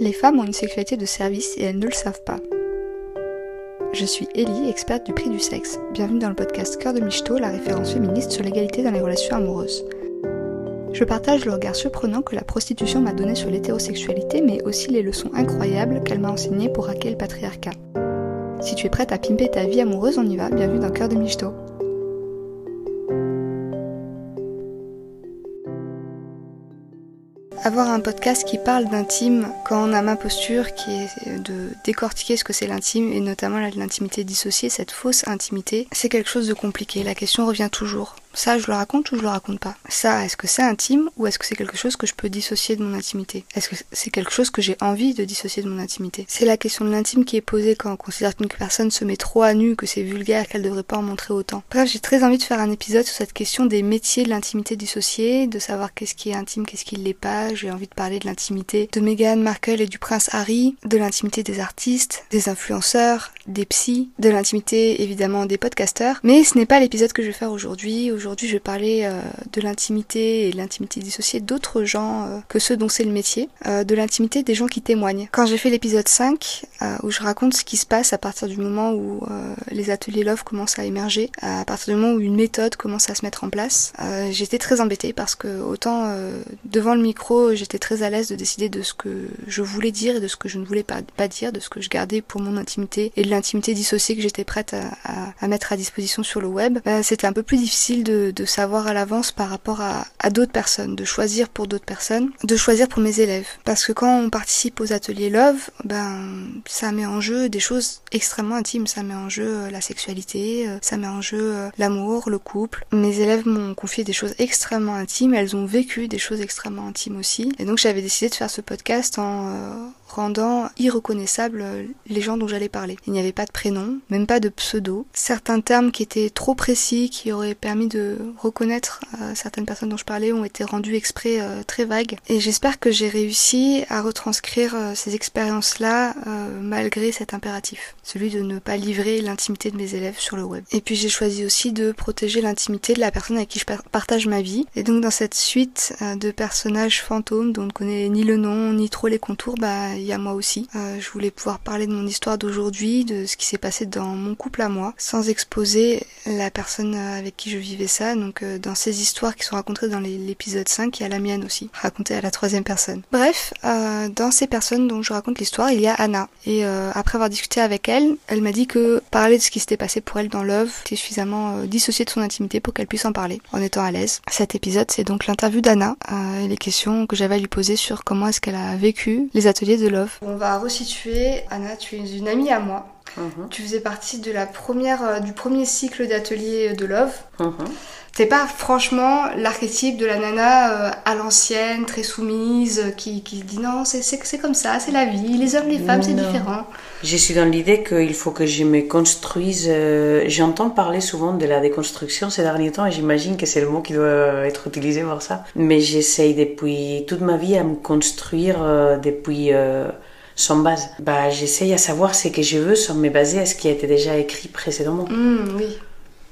Les femmes ont une sexualité de service et elles ne le savent pas. Je suis Ellie, experte du prix du sexe. Bienvenue dans le podcast Cœur de Michto, la référence féministe sur l'égalité dans les relations amoureuses. Je partage le regard surprenant que la prostitution m'a donné sur l'hétérosexualité, mais aussi les leçons incroyables qu'elle m'a enseignées pour hacker le patriarcat. Si tu es prête à pimper ta vie amoureuse, on y va. Bienvenue dans Cœur de Michto. Avoir un podcast qui parle d'intime quand on a ma posture qui est de décortiquer ce que c'est l'intime et notamment l'intimité dissociée, cette fausse intimité, c'est quelque chose de compliqué. La question revient toujours. Ça, je le raconte ou je le raconte pas? Ça, est-ce que c'est intime ou est-ce que c'est quelque chose que je peux dissocier de mon intimité? Est-ce que c'est quelque chose que j'ai envie de dissocier de mon intimité? C'est la question de l'intime qui est posée quand on considère qu'une personne se met trop à nu, que c'est vulgaire, qu'elle devrait pas en montrer autant. Bref, j'ai très envie de faire un épisode sur cette question des métiers de l'intimité dissociée, de savoir qu'est-ce qui est intime, qu'est-ce qui l'est pas. J'ai envie de parler de l'intimité de Meghan Markle et du prince Harry, de l'intimité des artistes, des influenceurs, des psys, de l'intimité évidemment des podcasteurs. Mais ce n'est pas l'épisode que je vais faire aujourd'hui Aujourd'hui, je vais parler euh, de l'intimité et l'intimité dissociée d'autres gens euh, que ceux dont c'est le métier, euh, de l'intimité des gens qui témoignent. Quand j'ai fait l'épisode 5, où je raconte ce qui se passe à partir du moment où les ateliers Love commencent à émerger, à partir du moment où une méthode commence à se mettre en place, j'étais très embêtée parce que autant devant le micro, j'étais très à l'aise de décider de ce que je voulais dire et de ce que je ne voulais pas, dire, de ce que je gardais pour mon intimité et de l'intimité dissociée que j'étais prête à, mettre à disposition sur le web. C'était un peu plus difficile de de, savoir à l'avance par rapport à, d'autres personnes, de choisir pour d'autres personnes, de choisir pour mes élèves. Parce que quand on participe aux ateliers Love, ben ça met en jeu des choses extrêmement intimes. Ça met en jeu euh, la sexualité, euh, ça met en jeu euh, l'amour, le couple. Mes élèves m'ont confié des choses extrêmement intimes. Elles ont vécu des choses extrêmement intimes aussi. Et donc j'avais décidé de faire ce podcast en rendant irreconnaissables les gens dont j'allais parler. Il n'y avait pas de prénom, même pas de pseudo. Certains termes qui étaient trop précis, qui auraient permis de reconnaître euh, certaines personnes dont je parlais, ont été rendus exprès euh, très vagues. Et j'espère que j'ai réussi à retranscrire euh, ces expériences-là malgré cet impératif, celui de ne pas livrer l'intimité de mes élèves sur le web. Et puis j'ai choisi aussi de protéger l'intimité de la personne avec qui je partage ma vie. Et donc dans cette suite de personnages fantômes dont on ne connaît ni le nom ni trop les contours, bah y a moi aussi. Euh, je voulais pouvoir parler de mon histoire d'aujourd'hui, de ce qui s'est passé dans mon couple à moi, sans exposer la personne avec qui je vivais ça. Donc euh, dans ces histoires qui sont racontées dans l'épisode 5, il y a la mienne aussi, racontée à la troisième personne. Bref, euh, dans ces personnes dont je raconte l'histoire, il y a Anna. Et après avoir discuté avec elle, elle m'a dit que parler de ce qui s'était passé pour elle dans Love était suffisamment dissocié de son intimité pour qu'elle puisse en parler, en étant à l'aise. Cet épisode, c'est donc l'interview d'Anna et les questions que j'avais à lui poser sur comment est-ce qu'elle a vécu les ateliers de Love. On va resituer. Anna, tu es une amie à moi. Mhm. Tu faisais partie de la première, euh, du premier cycle d'atelier de Love. Mhm. T'es pas franchement l'archétype de la nana euh, à l'ancienne, très soumise, euh, qui, qui dit non, c'est comme ça, c'est la vie, les hommes, les femmes, c'est différent. Je suis dans l'idée qu'il faut que je me construise. J'entends parler souvent de la déconstruction ces derniers temps et j'imagine que c'est le mot qui doit être utilisé pour ça. Mais j'essaye depuis toute ma vie à me construire depuis sans base. Bah, j'essaye à savoir ce que je veux sans me baser à ce qui a été déjà écrit précédemment. Mmh, oui.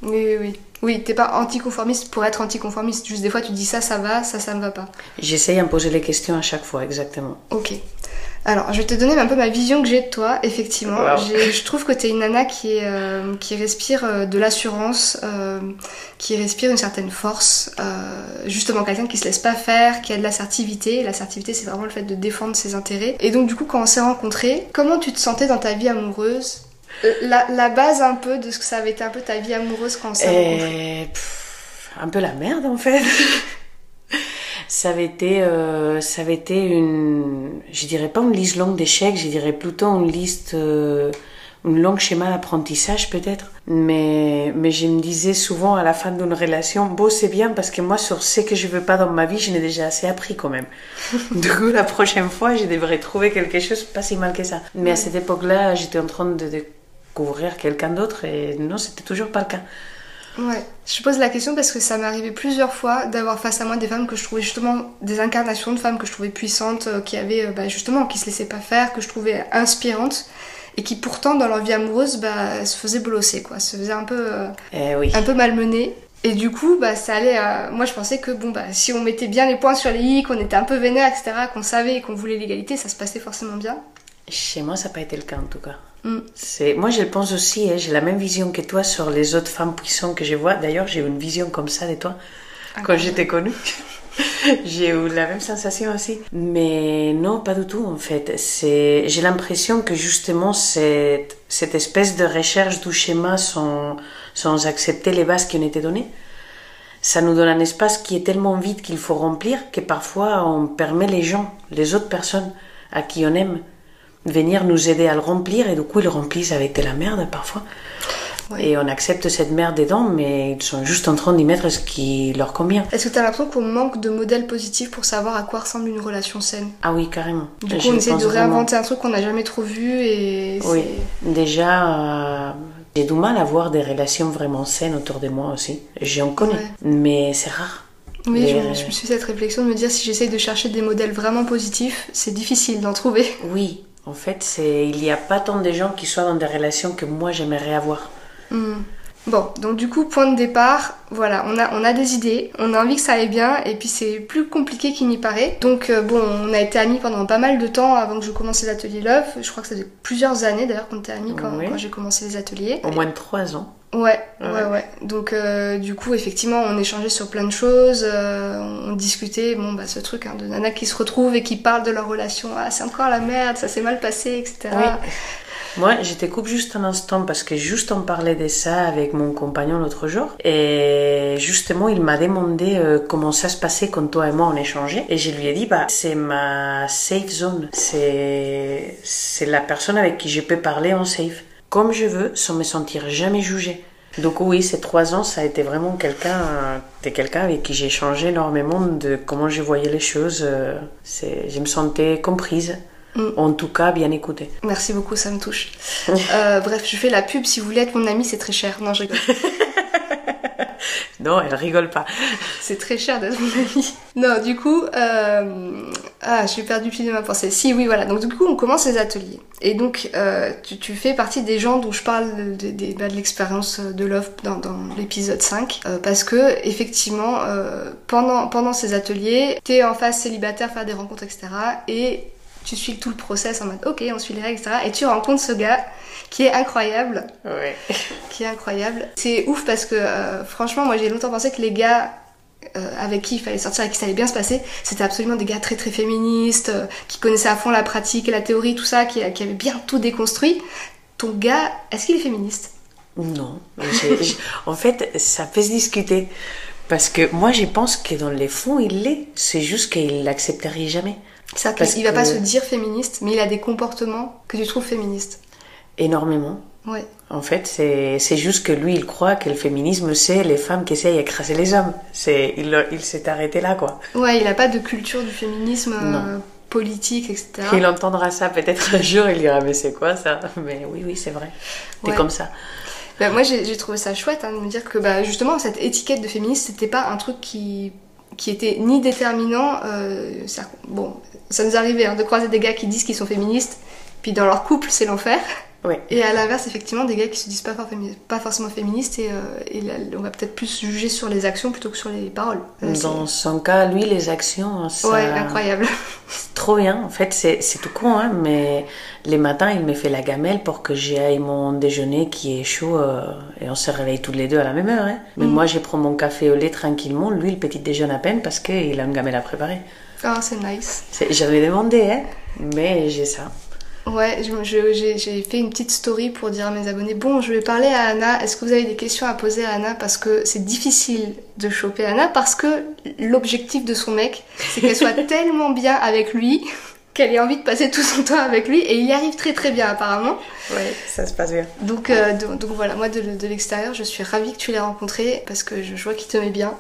Oui, oui, oui. Oui, t'es pas anticonformiste pour être anticonformiste. Juste des fois, tu dis ça, ça va, ça, ça ne va pas. J'essaye à me poser les questions à chaque fois, exactement. Ok. Alors, je vais te donner un peu ma vision que j'ai de toi, effectivement. Je trouve que tu es une nana qui, est, euh, qui respire euh, de l'assurance, euh, qui respire une certaine force, justement quelqu'un qui se laisse pas faire, qui a de l'assertivité. L'assertivité, c'est vraiment le fait de défendre ses intérêts. Et donc, du coup, quand on s'est rencontrés, comment tu te sentais dans ta vie amoureuse? La, la, base un peu de ce que ça avait été un peu ta vie amoureuse quand on s'est rencontrés Un peu la merde, en fait. ça avait été, euh, ça avait été une, je dirais pas une liste longue d'échecs, je dirais plutôt une liste, euh, une longue schéma d'apprentissage peut-être. Mais, mais je me disais souvent à la fin d'une relation, bon c'est bien parce que moi sur ce que je veux pas dans ma vie, je n'ai déjà assez appris quand même. du coup la prochaine fois, je devrais trouver quelque chose pas si mal que ça. Mais à cette époque-là, j'étais en train de découvrir quelqu'un d'autre et non, c'était toujours pas le cas. Ouais, je pose la question parce que ça m'est arrivé plusieurs fois d'avoir face à moi des femmes que je trouvais justement des incarnations de femmes que je trouvais puissantes, euh, qui avaient euh, bah, justement, qui se laissaient pas faire, que je trouvais inspirantes et qui pourtant dans leur vie amoureuse bah, se faisaient bolosser quoi, se faisaient un peu, euh, eh oui. un peu malmener. Et du coup, bah, ça allait. à- Moi, je pensais que bon, bah, si on mettait bien les points sur les i, qu'on était un peu vénère, etc., qu'on savait et qu'on voulait l'égalité, ça se passait forcément bien. Chez moi, ça n'a pas été le cas en tout cas. Mm. C'est moi, je le pense aussi. hein, j'ai la même vision que toi sur les autres femmes puissantes que je vois. D'ailleurs, j'ai eu une vision comme ça de toi quand Incroyable. j'étais connue. j'ai eu la même sensation aussi. Mais non, pas du tout en fait. C'est, j'ai l'impression que justement cette, cette espèce de recherche du schéma sans, sans accepter les bases qui ont été données, ça nous donne un espace qui est tellement vide qu'il faut remplir que parfois on permet les gens, les autres personnes à qui on aime, venir nous aider à le remplir et du coup ils le remplissent avec de la merde parfois. Et on accepte cette merde dedans, mais ils sont juste en train d'y mettre ce qui leur convient. Est-ce que tu as l'impression qu'on manque de modèles positifs pour savoir à quoi ressemble une relation saine? Ah oui, carrément. Du coup, Je on essaie de vraiment. réinventer un truc qu'on n'a jamais trop vu et Oui, déjà, euh, j'ai du mal à voir des relations vraiment saines autour de moi aussi. J'en connais, Ouais. mais c'est rare. Oui, Les- je, me- je me suis fait cette réflexion de me dire si j'essaye de chercher des modèles vraiment positifs, c'est difficile d'en trouver. Oui, en fait, il n'y a pas tant de gens qui soient dans des relations que moi j'aimerais avoir. Hmm. Bon, donc du coup, point de départ, voilà, on a, on a des idées, on a envie que ça aille bien, et puis c'est plus compliqué qu'il n'y paraît. Donc euh, bon, on a été amis pendant pas mal de temps avant que je commence les ateliers Love. Je crois que ça faisait plusieurs années d'ailleurs qu'on était amis quand, Oui. quand j'ai commencé les ateliers. Au moins de trois ans. Ouais, ouais, Ouais. ouais. Donc euh, du coup, effectivement, on échangeait sur plein de choses, euh, on discutait, bon bah ce truc hein, de nana qui se retrouvent et qui parlent de leur relation, ah c'est encore la merde, ça s'est mal passé, etc. Oui. Moi, je te coupe juste un instant parce que juste on parlait de ça avec mon compagnon l'autre jour et justement il m'a demandé euh, comment ça se passait quand toi et moi on échangeait et je lui ai dit bah c'est ma safe zone, c'est la personne avec qui je peux parler en safe comme je veux sans me sentir jamais jugée. Donc oui, ces trois ans, ça a été vraiment quelqu'un, de quelqu'un avec qui j'ai échangé énormément de comment je voyais les choses. euh, je me sentais comprise, Mm. en tout cas bien écoutée. Merci beaucoup, ça me touche. Euh, bref, je fais la pub, si vous voulez être mon ami, c'est très cher. Non, je rigole. Non, elle rigole pas. C'est très cher d'être mon ami. Non, du coup, euh... ah, j'ai perdu le fil de ma pensée. Si, oui, voilà. Donc, du coup, on commence les ateliers. Et donc, euh, tu, tu fais partie des gens dont je parle de, de- bah, de l'expérience de Love dans, dans l'épisode 5. euh, parce que, effectivement, pendant, pendant ces ateliers, t'es en phase célibataire, faire des rencontres, etc. Et tu suis tout le process en mode, ok, on suit les règles, etc. Et tu rencontres ce gars qui est incroyable Ouais. qui est incroyable. C'est ouf parce que euh, franchement, moi j'ai longtemps pensé que les gars euh, avec qui il fallait sortir et qui ça allait bien se passer, c'était absolument des gars très très féministes, euh, qui connaissaient à fond la pratique et la théorie, tout ça, qui, qui avaient bien tout déconstruit. Ton gars, est-ce qu'il est féministe? Non. en fait, ça peut se discuter. Parce que moi, je pense que dans les fonds, il l'est. C'est juste qu'il l'accepterait jamais. Ça, Parce Il va pas se dire féministe, mais il a des comportements que tu trouves féministes. Énormément. Ouais. En fait, c'est juste que lui, il croit que le féminisme, c'est les femmes qui essayent d'écraser les hommes. C'est il, il s'est arrêté là, quoi. Ouais, il a pas de culture du féminisme euh, politique, etc. Il entendra ça peut-être un jour, il dira, mais c'est quoi ça? Mais oui, oui, c'est vrai. T'es Ouais. comme ça. Bah, moi, j'ai j'ai trouvé ça chouette hein, de me dire que bah, justement, cette étiquette de féministe, c'était pas un truc qui, qui était ni déterminant. euh, ça- bon, ça nous arrivait hein, de croiser des gars qui disent qu'ils sont féministes, puis dans leur couple, c'est l'enfer. Ouais. Et à l'inverse, effectivement, des gars qui se disent pas, for- fémi- pas forcément féministes, et, euh, et là, on va peut-être plus juger sur les actions plutôt que sur les paroles. Euh, c'est- Dans son cas, lui, les actions, ça... Ouais, incroyable. c'est trop bien. En fait, c'est c'est tout con, hein, mais les matins, il me fait la gamelle pour que j'aille mon déjeuner qui est chaud euh, et on se réveille toutes les deux à la même heure. Hein. Mais Mhm. moi, je prends mon café au lait tranquillement. Lui, le petit déjeune à peine parce qu'il a une gamelle à préparer. Ah, c'est nice. C'est- J'avais demandé, hein, mais j'ai ça. Ouais, j'ai fait une petite story pour dire à mes abonnés bon, je vais parler à Anna. Est-ce que vous avez des questions à poser à Anna Parce que c'est difficile de choper Anna parce que l'objectif de son mec, c'est qu'elle soit tellement bien avec lui qu'elle ait envie de passer tout son temps avec lui et il y arrive très très bien apparemment. Ouais, ça se passe bien. Donc, euh, donc, donc voilà, moi de, de l'extérieur, je suis ravie que tu l'aies rencontré parce que je, je vois qu'il te met bien.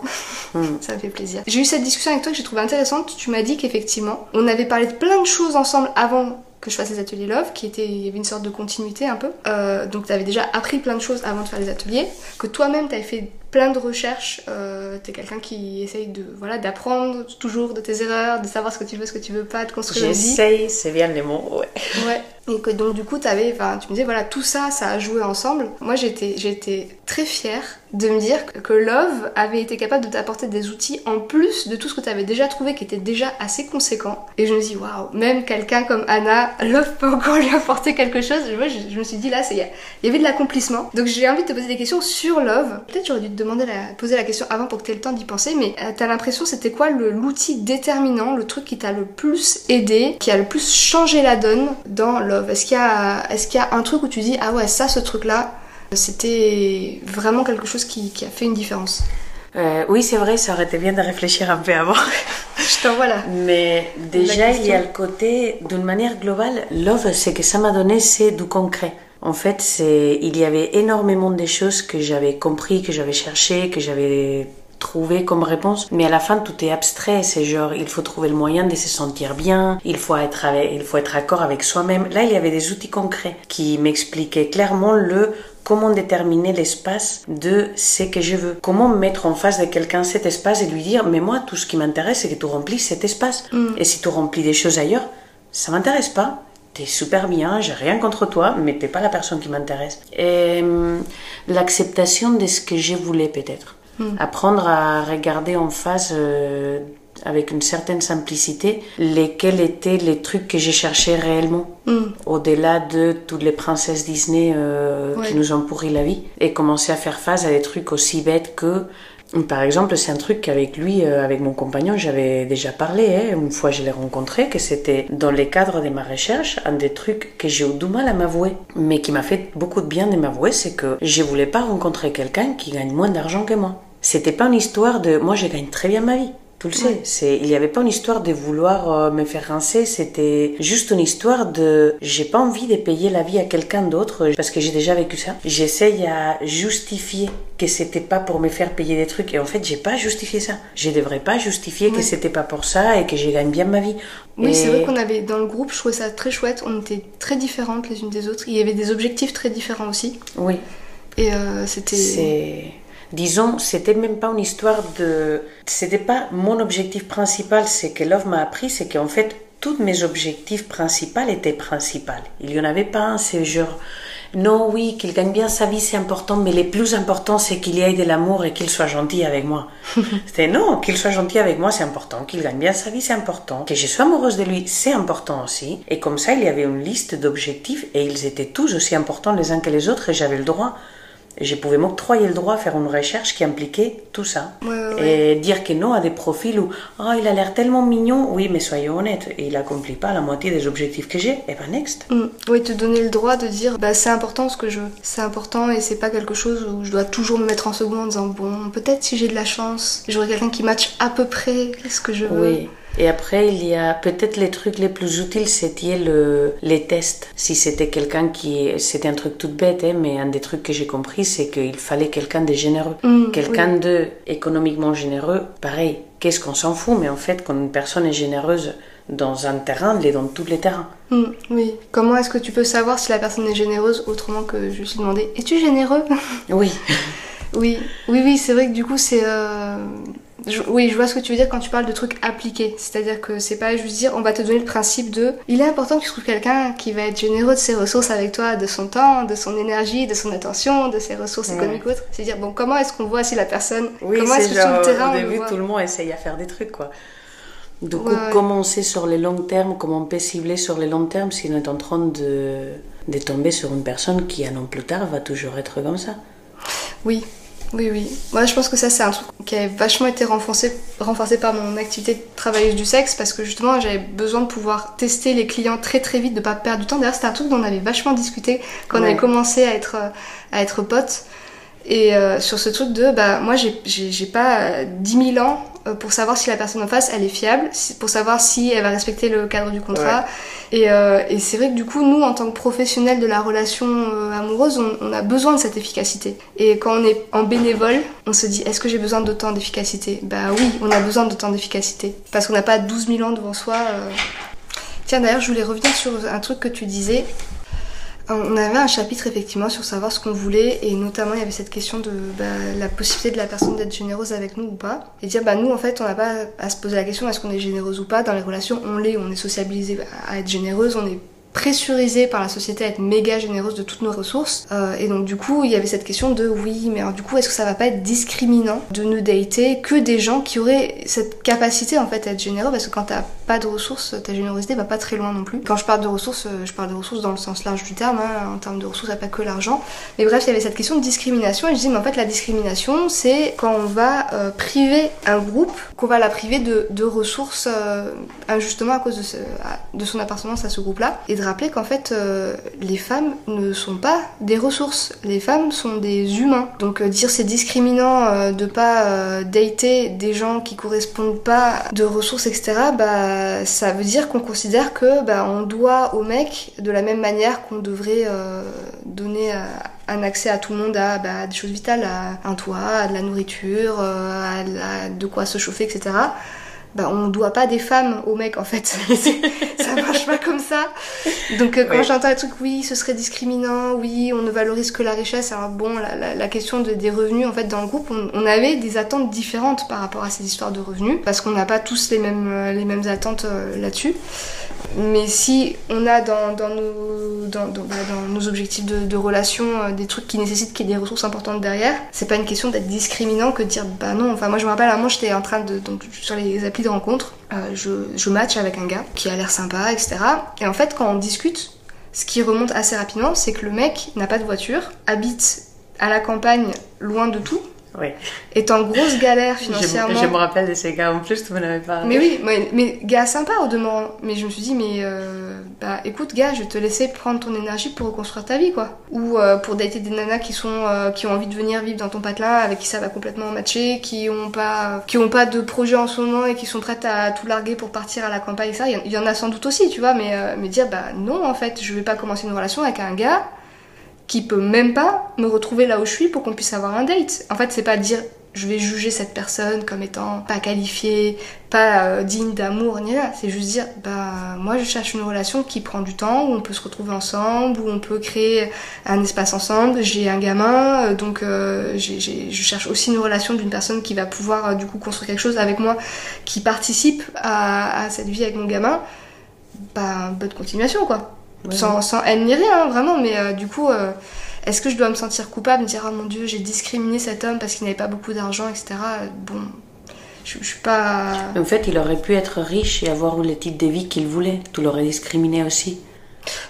Mm. Ça me fait plaisir. J'ai eu cette discussion avec toi que j'ai trouvée intéressante. Tu m'as dit qu'effectivement, on avait parlé de plein de choses ensemble avant que je fasse les ateliers Love, qui était, il y avait une sorte de continuité un peu. Euh, donc tu avais déjà appris plein de choses avant de faire les ateliers, que toi-même tu avais fait plein de recherches. Euh, tu es quelqu'un qui essaye de voilà d'apprendre toujours de tes erreurs, de savoir ce que tu veux, ce que tu veux pas, de construire. J'essaye, c'est bien les mots, ouais. Ouais. Et donc du coup, avais, tu me disais, voilà, tout ça, ça a joué ensemble. Moi, j'étais, très fière de me dire que Love avait été capable de t'apporter des outils en plus de tout ce que tu avais déjà trouvé qui était déjà assez conséquent. Et je me dis, waouh, même quelqu'un comme Anna, Love peut encore lui apporter quelque chose. Moi, je, je me suis dit, là, il y avait de l'accomplissement. Donc j'ai envie de te poser des questions sur Love. Peut-être j'aurais dû te demander la, poser la question avant pour que tu aies le temps d'y penser, mais euh, t'as l'impression, c'était quoi l'outil déterminant, le truc qui t'a le plus aidé, qui a le plus changé la donne dans Love? Est-ce qu'il y, a, est y a un truc où tu dis, ah ouais, ça, ce truc-là, c'était vraiment quelque chose qui, a fait une différence euh, oui, c'est vrai, ça aurait été bien de réfléchir un peu avant. Je t'envoie là. Mais déjà, il y a le côté, d'une manière globale, Love, ce que ça m'a donné, c'est du concret. En fait, c'est, il y avait énormément de choses que j'avais compris, que j'avais cherché, que j'avais trouver comme réponse. Mais à la fin, tout est abstrait. C'est genre, il faut trouver le moyen de se sentir bien. Il faut être avec, il faut être accord avec soi-même. Là, il y avait des outils concrets qui m'expliquaient clairement le comment déterminer l'espace de ce que je veux. Comment mettre en face de quelqu'un cet espace et lui dire, mais moi, tout ce qui m'intéresse, c'est que tu remplis cet espace. Mm. Et si tu remplis des choses ailleurs, ça m'intéresse pas. T'es super bien, j'ai rien contre toi, mais t'es pas la personne qui m'intéresse. Et hum, l'acceptation de ce que je voulais peut-être. Hmm. Apprendre à regarder en face euh, avec une certaine simplicité lesquels étaient les trucs que j'ai cherchés réellement, hmm. au-delà de toutes les princesses Disney euh, qui nous ont pourri la vie, et commencer à faire face à des trucs aussi bêtes que par exemple, c'est un truc qu'avec lui, euh, avec mon compagnon, j'avais déjà parlé. Hein, une fois, je l'ai rencontré, que c'était dans le cadre de ma recherche, un des trucs que j'ai eu du mal à m'avouer, mais qui m'a fait beaucoup de bien de m'avouer, c'est que je voulais pas rencontrer quelqu'un qui gagne moins d'argent que moi. C'était pas une histoire de moi je gagne très bien ma vie. Tu le sais, c'est il n'y avait pas une histoire de vouloir euh, me faire rincer, c'était juste une histoire de j'ai pas envie de payer la vie à quelqu'un d'autre parce que j'ai déjà vécu ça. J'essaye à justifier que c'était pas pour me faire payer des trucs et en fait j'ai pas justifié ça. Je devrais pas justifier que c'était pas pour ça et que je gagne bien ma vie. Oui, c'est vrai qu'on avait dans le groupe, je trouvais ça très chouette, on était très différentes les unes des autres. Il y avait des objectifs très différents aussi. Oui. Et euh, c'était disons, c'était même pas une histoire de. C'était pas mon objectif principal, c'est que Love m'a appris, c'est qu'en fait, tous mes objectifs principaux étaient principaux. Il y en avait pas un, c'est genre. Non, oui, qu'il gagne bien sa vie, c'est important, mais le plus important, c'est qu'il y ait de l'amour et qu'il soit gentil avec moi. C'était non, qu'il soit gentil avec moi, c'est important. Qu'il gagne bien sa vie, c'est important. Que je sois amoureuse de lui, c'est important aussi. Et comme ça, il y avait une liste d'objectifs et ils étaient tous aussi importants les uns que les autres et j'avais le droit je pouvais m'octroyer le droit à faire une recherche qui impliquait tout ça. Et dire que non à des profils où oh, il a l'air tellement mignon, oui, mais soyons honnêtes, il n'accomplit pas la moitié des objectifs que j'ai, et ben next. Mm. Oui, te donner le droit de dire bah, c'est important ce que je veux, c'est important et c'est pas quelque chose où je dois toujours me mettre en second en disant bon, peut-être si j'ai de la chance, j'aurai quelqu'un qui match à peu près ce que je veux. Oui. Et après, il y a peut-être les trucs les plus utiles, c'était le, les tests. Si c'était quelqu'un qui, c'était un truc tout bête, hein, mais un des trucs que j'ai compris, c'est qu'il fallait quelqu'un de généreux. Mm, quelqu'un de économiquement généreux, pareil. Qu'est-ce qu'on s'en fout, mais en fait, quand une personne est généreuse dans un terrain, elle est dans tous les terrains. Mm, oui. Comment est-ce que tu peux savoir si la personne est généreuse autrement que je suis demandé Es-tu généreux? Oui. oui, oui, oui, c'est vrai que du coup, c'est. Euh, oui, je vois ce que tu veux dire quand tu parles de trucs appliqués. C'est-à-dire que c'est pas juste dire on va te donner le principe de il est important que tu trouves quelqu'un qui va être généreux de ses ressources avec toi, de son temps, de son énergie, de son attention, de ses ressources économiques ou autres. C'est dire bon, comment est-ce qu'on voit si la personne. Oui, comment est-ce que sur le terrain. Au début, tout le monde essaye à faire des trucs quoi. Du coup, commencer sur les longs termes, comment on peut cibler sur les longs termes si on est en train de, de tomber sur une personne qui, un an plus tard, va toujours être comme ça? Oui, oui, oui. Moi, je pense que ça, c'est un truc qui a vachement été renforcé, renforcé par mon activité de travailleuse du sexe parce que justement, j'avais besoin de pouvoir tester les clients très très vite, de pas perdre du temps. D'ailleurs, c'était un truc dont on avait vachement discuté quand on avait commencé à être, à être potes. Et euh, sur ce truc de, bah, moi, j'ai pas 10 euh, 000 ans euh, pour savoir si la personne en face, elle est fiable, pour savoir si elle va respecter le cadre du contrat. Et, et c'est vrai que du coup, nous, en tant que professionnels de la relation amoureuse, on, on, a besoin de cette efficacité. Et quand on est en bénévole, on se dit, est-ce que j'ai besoin d'autant d'efficacité? Bah oui, on a besoin d'autant d'efficacité. Parce qu'on n'a pas 12 000 ans devant soi. Tiens, d'ailleurs, je voulais revenir sur un truc que tu disais. On avait un chapitre effectivement sur savoir ce qu'on voulait et notamment il y avait cette question de bah, la possibilité de la personne d'être généreuse avec nous ou pas. Et dire bah nous en fait on n'a pas à se poser la question est-ce qu'on est généreuse ou pas? Dans les relations on l'est. On est sociabilisé à être généreuse on est pressurisés par la société à être méga généreuse de toutes nos ressources. Euh, et donc du coup, il y avait cette question de oui, mais alors du coup, est-ce que ça va pas être discriminant de ne dater que des gens qui auraient cette capacité en fait à être généreux? Parce que quand t'as pas de ressources, ta générosité va pas très loin non plus. Quand je parle de ressources, euh, je parle de ressources dans le sens large du terme, hein, en termes de ressources, il pas que l'argent. Mais bref, il y avait cette question de discrimination et je dis, mais en fait, la discrimination, c'est quand on va euh, priver un groupe, qu'on va la priver de, ressources euh, injustement à cause de, son appartenance à ce groupe-là. Et de rappeler qu'en fait, les femmes ne sont pas des ressources. Les femmes sont des humains. Donc dire c'est discriminant de pas dater des gens qui correspondent pas de ressources, etc., bah, ça veut dire qu'on considère que bah, on doit aux mecs de la même manière qu'on devrait donner un accès à tout le monde à bah, des choses vitales, à un toit, à de la nourriture, euh, à, de quoi se chauffer, etc. Bah, on ne doit pas des femmes aux mecs en fait. ça marche pas comme ça. Donc euh, quand j'entends un truc, oui, ce serait discriminant, oui, on ne valorise que la richesse. Alors bon, la, question des revenus, en fait, dans le groupe, on, avait des attentes différentes par rapport à ces histoires de revenus, parce qu'on n'a pas tous les mêmes, euh, les mêmes attentes là-dessus. Mais si on a dans, nos, bah, dans, nos objectifs de, de relation euh, des trucs qui nécessitent qu'il y ait des ressources importantes derrière, c'est pas une question d'être discriminant que de dire bah non. Enfin, moi je me rappelle à un moment j'étais en train de. Sur les applis de rencontre, euh, je, je match avec un gars qui a l'air sympa, etc. Et en fait, quand on discute, ce qui remonte assez rapidement, c'est que le mec n'a pas de voiture, habite à la campagne loin de tout, oui. Est en grosse galère financièrement. Je, me rappelle de ces gars en plus, tu m'en avais parlé. Mais oui, mais, mais, gars sympa au demeurant. Mais je me suis dit, mais euh, bah écoute, gars, je vais te laisser prendre ton énergie pour reconstruire ta vie, quoi. Ou euh, pour dater des nanas qui sont euh, qui ont envie de venir vivre dans ton patelin, avec qui ça va complètement matcher, qui ont pas qui ont pas de projet en ce moment et qui sont prêtes à tout larguer pour partir à la campagne et ça. Il y, en a sans doute aussi, tu vois, mais, mais dire, bah non, en fait, je vais pas commencer une relation avec un gars qui peut même pas me retrouver là où je suis pour qu'on puisse avoir un date. En fait, c'est pas dire je vais juger cette personne comme étant pas qualifiée, pas euh, digne d'amour, ni là. C'est juste dire, bah, moi je cherche une relation qui prend du temps, où on peut se retrouver ensemble, où on peut créer un espace ensemble. J'ai un gamin, euh, donc euh, je cherche aussi une relation d'une personne qui va pouvoir du coup construire quelque chose avec moi, qui participe à, à cette vie avec mon gamin. Bah, bonne continuation, quoi sans, sans, haine ni rien, hein, vraiment, mais euh, du coup, euh, est-ce que je dois me sentir coupable, me dire, oh mon dieu, j'ai discriminé cet homme parce qu'il n'avait pas beaucoup d'argent, etc. Bon, je, je, suis pas. En fait, il aurait pu être riche et avoir le type de vie qu'il voulait. Tu l'aurais discriminé aussi.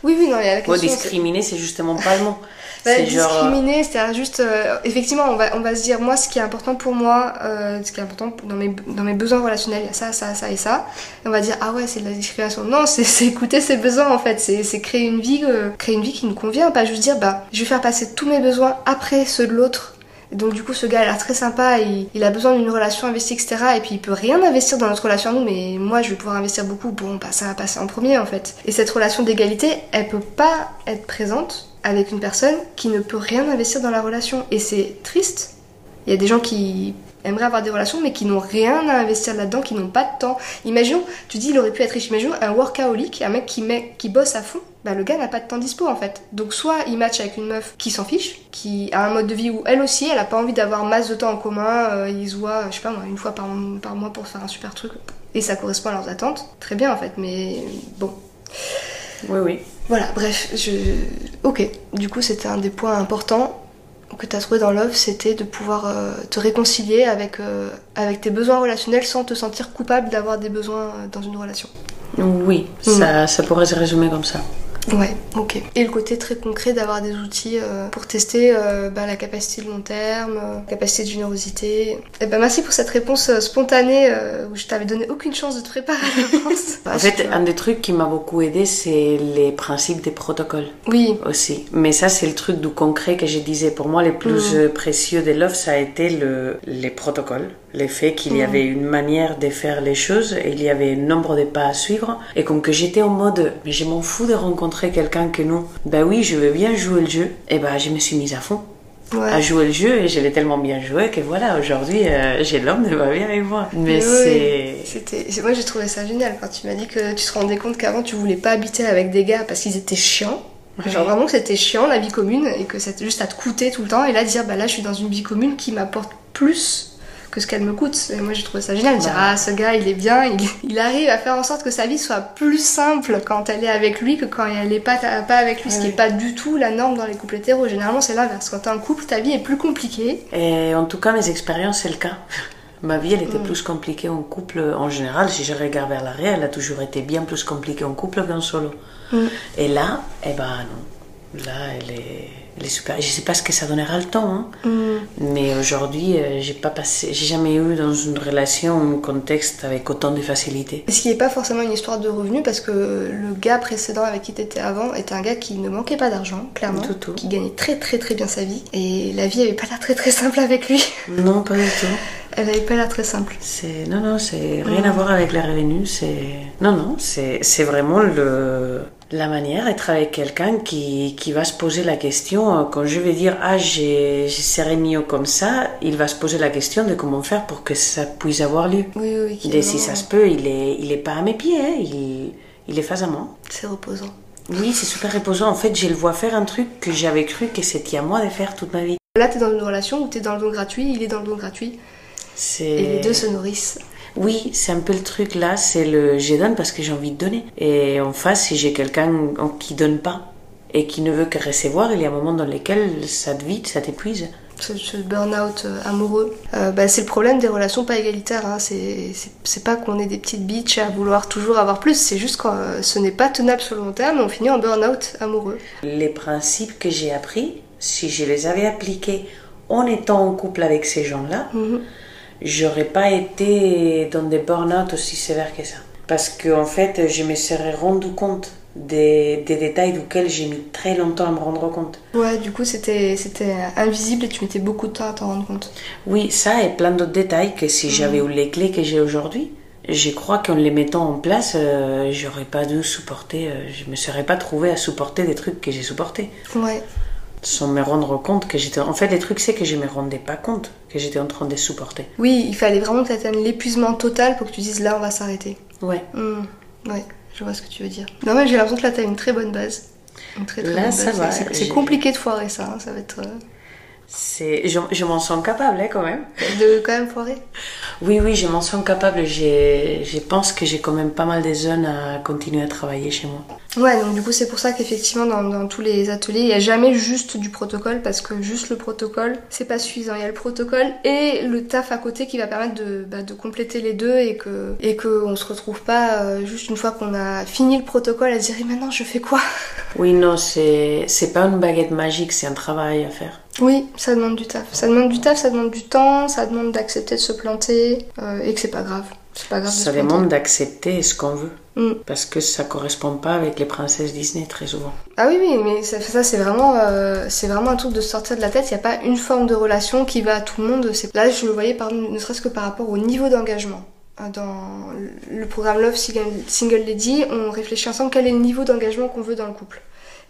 Oui, oui, non, il y a la question. discriminer, c'est justement pas le mot. Bah, discriminer, c'est-à-dire juste, euh, effectivement, on va, on va se dire, moi, ce qui est important pour moi, euh, ce qui est important dans mes, dans mes besoins relationnels, il y a ça, ça, ça et ça. Et on va dire, ah ouais, c'est de la discrimination. Non, c'est écouter ses besoins, en fait. C'est créer une vie, euh, créer une vie qui nous convient, pas juste dire, bah, je vais faire passer tous mes besoins après ceux de l'autre. Donc du coup, ce gars a l'air très sympa, il, il a besoin d'une relation investie, etc. Et puis il peut rien investir dans notre relation à nous, mais moi je vais pouvoir investir beaucoup. Bon, bah, ça va passer en premier en fait. Et cette relation d'égalité, elle peut pas être présente avec une personne qui ne peut rien investir dans la relation. Et c'est triste. Il y a des gens qui aimeraient avoir des relations mais qui n'ont rien à investir là-dedans, qui n'ont pas de temps. Imaginons, tu dis il aurait pu être riche, imaginons un workaholic, un mec qui, met, qui bosse à fond, bah le gars n'a pas de temps dispo en fait. Donc soit il match avec une meuf qui s'en fiche, qui a un mode de vie où elle aussi elle a pas envie d'avoir masse de temps en commun, euh, ils se voient, je sais pas moi, une fois par, par mois pour faire un super truc, et ça correspond à leurs attentes. Très bien en fait, mais bon. Oui, oui. Voilà, bref, je... Ok, du coup c'était un des points importants que tu as trouvé dans Love, c'était de pouvoir euh, te réconcilier avec, euh, avec tes besoins relationnels sans te sentir coupable d'avoir des besoins dans une relation. Oui, ça, ça pourrait se résumer comme ça. Ouais, ok. Et le côté très concret d'avoir des outils euh, pour tester euh, bah, la capacité de long terme, la euh, capacité de générosité. Et eh ben merci pour cette réponse spontanée où je t'avais donné aucune chance de te préparer en fait, un des trucs qui m'a beaucoup aidé, c'est les principes des protocoles. Oui. Aussi. Mais ça, c'est le truc du concret que je disais. Pour moi, les plus mm. précieux de l'offre, ça a été le, les protocoles. Le fait qu'il y mm. avait une manière de faire les choses et il y avait un nombre de pas à suivre. Et comme que j'étais en mode, mais je m'en fous de rencontrer quelqu'un que non, bah oui, je veux bien jouer le jeu, et bah je me suis mise à fond. à jouer le jeu et je l'ai tellement bien joué que voilà aujourd'hui euh, j'ai l'homme de ma vie avec moi. Mais c'est c'était moi j'ai trouvé ça génial quand tu m'as dit que tu te rendais compte qu'avant tu voulais pas habiter avec des gars parce qu'ils étaient chiants. Genre vraiment que c'était chiant la vie commune et que c'était juste à te coûter tout le temps. Et là dire bah là je suis dans une vie commune qui m'apporte plus que ce qu'elle me coûte. Et moi j'ai trouvé ça génial de dire ah ce gars il est bien, il, il, arrive à faire en sorte que sa vie soit plus simple quand elle est avec lui que quand elle n'est pas, pas avec lui, ce qui n'est pas du tout la norme dans les couples hétéros. Généralement c'est l'inverse. Quand t'es en couple, ta vie est plus compliquée. Et en tout cas mes expériences c'est le cas. Ma vie, elle était mm. plus compliquée en couple en général. Si je regarde vers l'arrière, elle a toujours été bien plus compliquée en couple qu'en solo. Mm. Et là, eh ben non. Là, elle est les super. Je sais pas ce que ça donnera le temps, hein. mm. mais aujourd'hui, euh, j'ai pas passé, j'ai jamais eu dans une relation un contexte avec autant de facilité. Ce qui n'est pas forcément une histoire de revenus, parce que le gars précédent avec qui tu étais avant était un gars qui ne manquait pas d'argent, clairement, qui gagnait très très très bien sa vie, et la vie avait pas l'air très très simple avec lui. Non, pas du tout. Elle avait pas l'air très simple. C'est non non, c'est rien à voir avec la revenus. C'est non non, c'est vraiment le la manière d'être avec quelqu'un qui, qui, va se poser la question, euh, quand je vais dire ah j'ai serré mieux comme ça, il va se poser la question de comment faire pour que ça puisse avoir lieu. Oui, oui, Et si ça se peut, il est, il est pas à mes pieds, hein, il, il est face à moi. C'est reposant. Oui, c'est super reposant. En fait, je le vois faire un truc que j'avais cru que c'était à moi de faire toute ma vie. Là, tu es dans une relation où tu es dans le don gratuit, il est dans le don gratuit. Et les deux se nourrissent. Oui, c'est un peu le truc là, c'est le je donne parce que j'ai envie de donner. Et en face, si j'ai quelqu'un qui donne pas et qui ne veut que recevoir, il y a un moment dans lequel ça te vide, ça t'épuise. Ce, burn-out euh, amoureux, euh, bah, c'est le problème des relations pas égalitaires. Hein. C'est pas qu'on est des petites bitches à vouloir toujours avoir plus, c'est juste que euh, ce n'est pas tenable sur le long terme, on finit en burn-out amoureux. Les principes que j'ai appris, si je les avais appliqués en étant en couple avec ces gens-là, mhm j'aurais pas été dans des burn-out aussi sévères que ça. Parce qu'en en fait, je me serais rendu compte des, des détails duquel j'ai mis très longtemps à me rendre compte. Ouais, du coup, c'était invisible et tu mettais beaucoup de temps à t'en rendre compte. Oui, ça et plein d'autres détails que si j'avais mhm. eu les clés que j'ai aujourd'hui, je crois qu'en les mettant en place, euh, j'aurais pas dû supporter, euh, je me serais pas trouvé à supporter des trucs que j'ai supportés. Ouais sans me rendre compte que j'étais. En fait, les trucs, c'est que je me rendais pas compte que j'étais en train de supporter. Oui, il fallait vraiment que tu atteignes l'épuisement total pour que tu dises là, on va s'arrêter. Ouais. Hmm. Ouais, je vois ce que tu veux dire. Non, mais j'ai l'impression que là, tu as une très bonne base. Une très, très là, ça va. C'est compliqué de foirer ça, hein, ça va être. C'est je, je m'en sens capable hein, quand même. De quand même foirer? Oui oui je m'en sens capable. Je pense que j'ai quand même pas mal de zones à continuer à travailler chez moi. Ouais donc du coup c'est pour ça qu'effectivement dans, dans, tous les ateliers il n'y a jamais juste du protocole parce que juste le protocole c'est pas suffisant. Il y a le protocole et le taf à côté qui va permettre de, bah, de compléter les deux et que et que on se retrouve pas euh, juste une fois qu'on a fini le protocole à se dire et maintenant je fais quoi? Oui non c'est c'est pas une baguette magique c'est un travail à faire oui, ça demande du taf. Ça demande du taf, ça demande du temps, ça demande d'accepter de se planter euh, et que c'est pas grave. C'est pas grave. Ça demande d'accepter ce qu'on veut. Mm. Parce que ça correspond pas avec les princesses Disney très souvent. Ah oui, oui, mais ça, c'est vraiment, euh, c'est vraiment un truc de sortir de la tête. Il n'y a pas une forme de relation qui va à tout le monde. Là, je le voyais par, ne serait-ce que par rapport au niveau d'engagement. Euh, dans le programme Love Single Lady, on réfléchit ensemble quel est le niveau d'engagement qu'on veut dans le couple.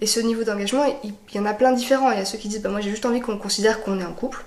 Et ce niveau d'engagement, il, y en a plein différents. Il y a ceux qui disent bah, Moi j'ai juste envie qu'on considère qu'on est en couple,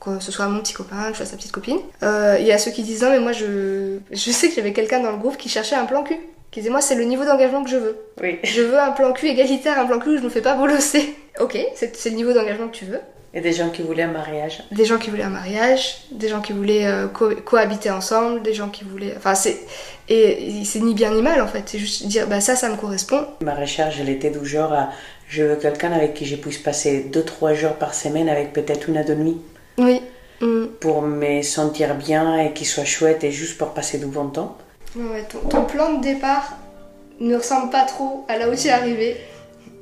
que ce soit mon petit copain, que je sois sa petite copine. Euh, il y a ceux qui disent Non, mais moi je, je sais qu'il y avait quelqu'un dans le groupe qui cherchait un plan cul. Qui disait Moi c'est le niveau d'engagement que je veux. Oui. Je veux un plan cul égalitaire, un plan cul où je me fais pas bolosser. ok, c'est le niveau d'engagement que tu veux. Et des gens qui voulaient un mariage. Des gens qui voulaient un mariage, des gens qui voulaient euh, cohabiter ensemble, des gens qui voulaient. Enfin, c'est. Et c'est ni bien ni mal en fait, c'est juste dire bah ça, ça me correspond. Ma recherche, elle était du genre à je veux quelqu'un avec qui je puisse passer 2-3 jours par semaine avec peut-être une à demi. Oui. Mm. Pour me sentir bien et qu'il soit chouette et juste pour passer du bon temps. Ouais, ton, ton plan de départ ne ressemble pas trop à là où tu es arrivé.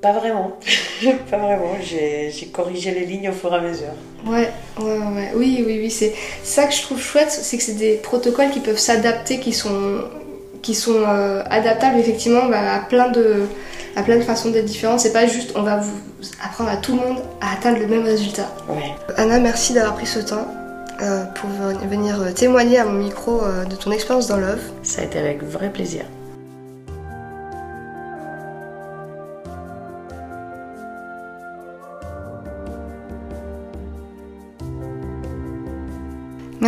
Pas vraiment. pas vraiment. J'ai corrigé les lignes au fur et à mesure. Ouais, ouais, ouais. Oui, oui, oui. C'est ça que je trouve chouette, c'est que c'est des protocoles qui peuvent s'adapter, qui sont, qui sont euh, adaptables effectivement bah, à plein de à plein de façons d'être différentes. C'est pas juste on va vous apprendre à tout le monde à atteindre le même résultat. Ouais. Anna, merci d'avoir pris ce temps. Euh, pour venir témoigner à mon micro euh, de ton expérience dans Love. Ça a été avec vrai plaisir.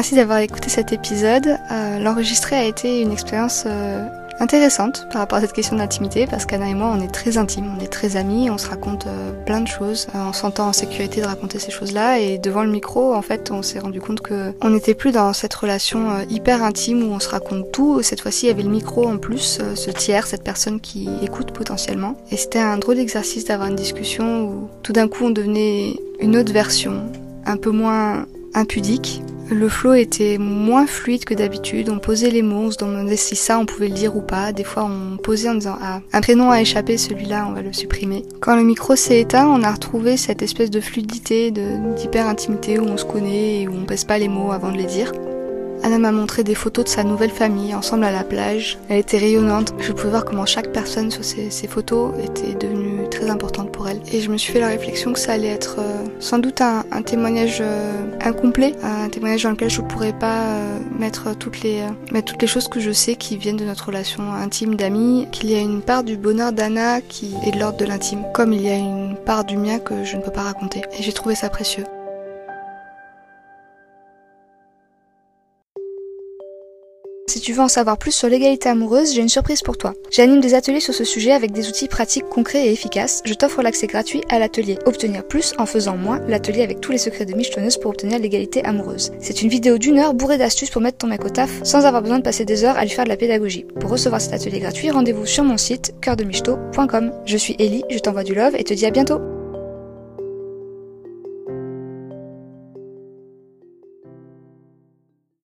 Merci d'avoir écouté cet épisode. Euh, l'enregistrer a été une expérience euh, intéressante par rapport à cette question d'intimité parce qu'Anna et moi on est très intimes, on est très amis, on se raconte euh, plein de choses, on s'entend en sécurité de raconter ces choses-là et devant le micro en fait on s'est rendu compte que on n'était plus dans cette relation hyper intime où on se raconte tout. Cette fois-ci il y avait le micro en plus, ce tiers, cette personne qui écoute potentiellement. Et c'était un drôle d'exercice d'avoir une discussion où tout d'un coup on devenait une autre version, un peu moins impudique. Le flow était moins fluide que d'habitude, on posait les mots, on se demandait si ça on pouvait le dire ou pas. Des fois on posait en disant ah un prénom a échappé, celui-là on va le supprimer. Quand le micro s'est éteint, on a retrouvé cette espèce de fluidité, d'hyper intimité où on se connaît et où on pèse pas les mots avant de les dire. Anna m'a montré des photos de sa nouvelle famille, ensemble à la plage. Elle était rayonnante. Je pouvais voir comment chaque personne sur ces, photos était devenue très importante pour elle. Et je me suis fait la réflexion que ça allait être euh, sans doute un, témoignage euh, incomplet, un témoignage dans lequel je pourrais pas euh, mettre toutes les mettre toutes les choses que je sais qui viennent de notre relation intime d'amis. Qu'il y a une part du bonheur d'Anna qui est de l'ordre de l'intime, comme il y a une part du mien que je ne peux pas raconter. Et j'ai trouvé ça précieux. Tu veux en savoir plus sur l'égalité amoureuse, j'ai une surprise pour toi. J'anime des ateliers sur ce sujet avec des outils pratiques concrets et efficaces. Je t'offre l'accès gratuit à l'atelier Obtenir plus en faisant moins, l'atelier avec tous les secrets de michetonneuse pour obtenir l'égalité amoureuse. C'est une vidéo d'une heure bourrée d'astuces pour mettre ton mec au taf sans avoir besoin de passer des heures à lui faire de la pédagogie. Pour recevoir cet atelier gratuit, rendez-vous sur mon site cœurdemichto.com. Je suis Ellie, je t'envoie du love et te dis à bientôt.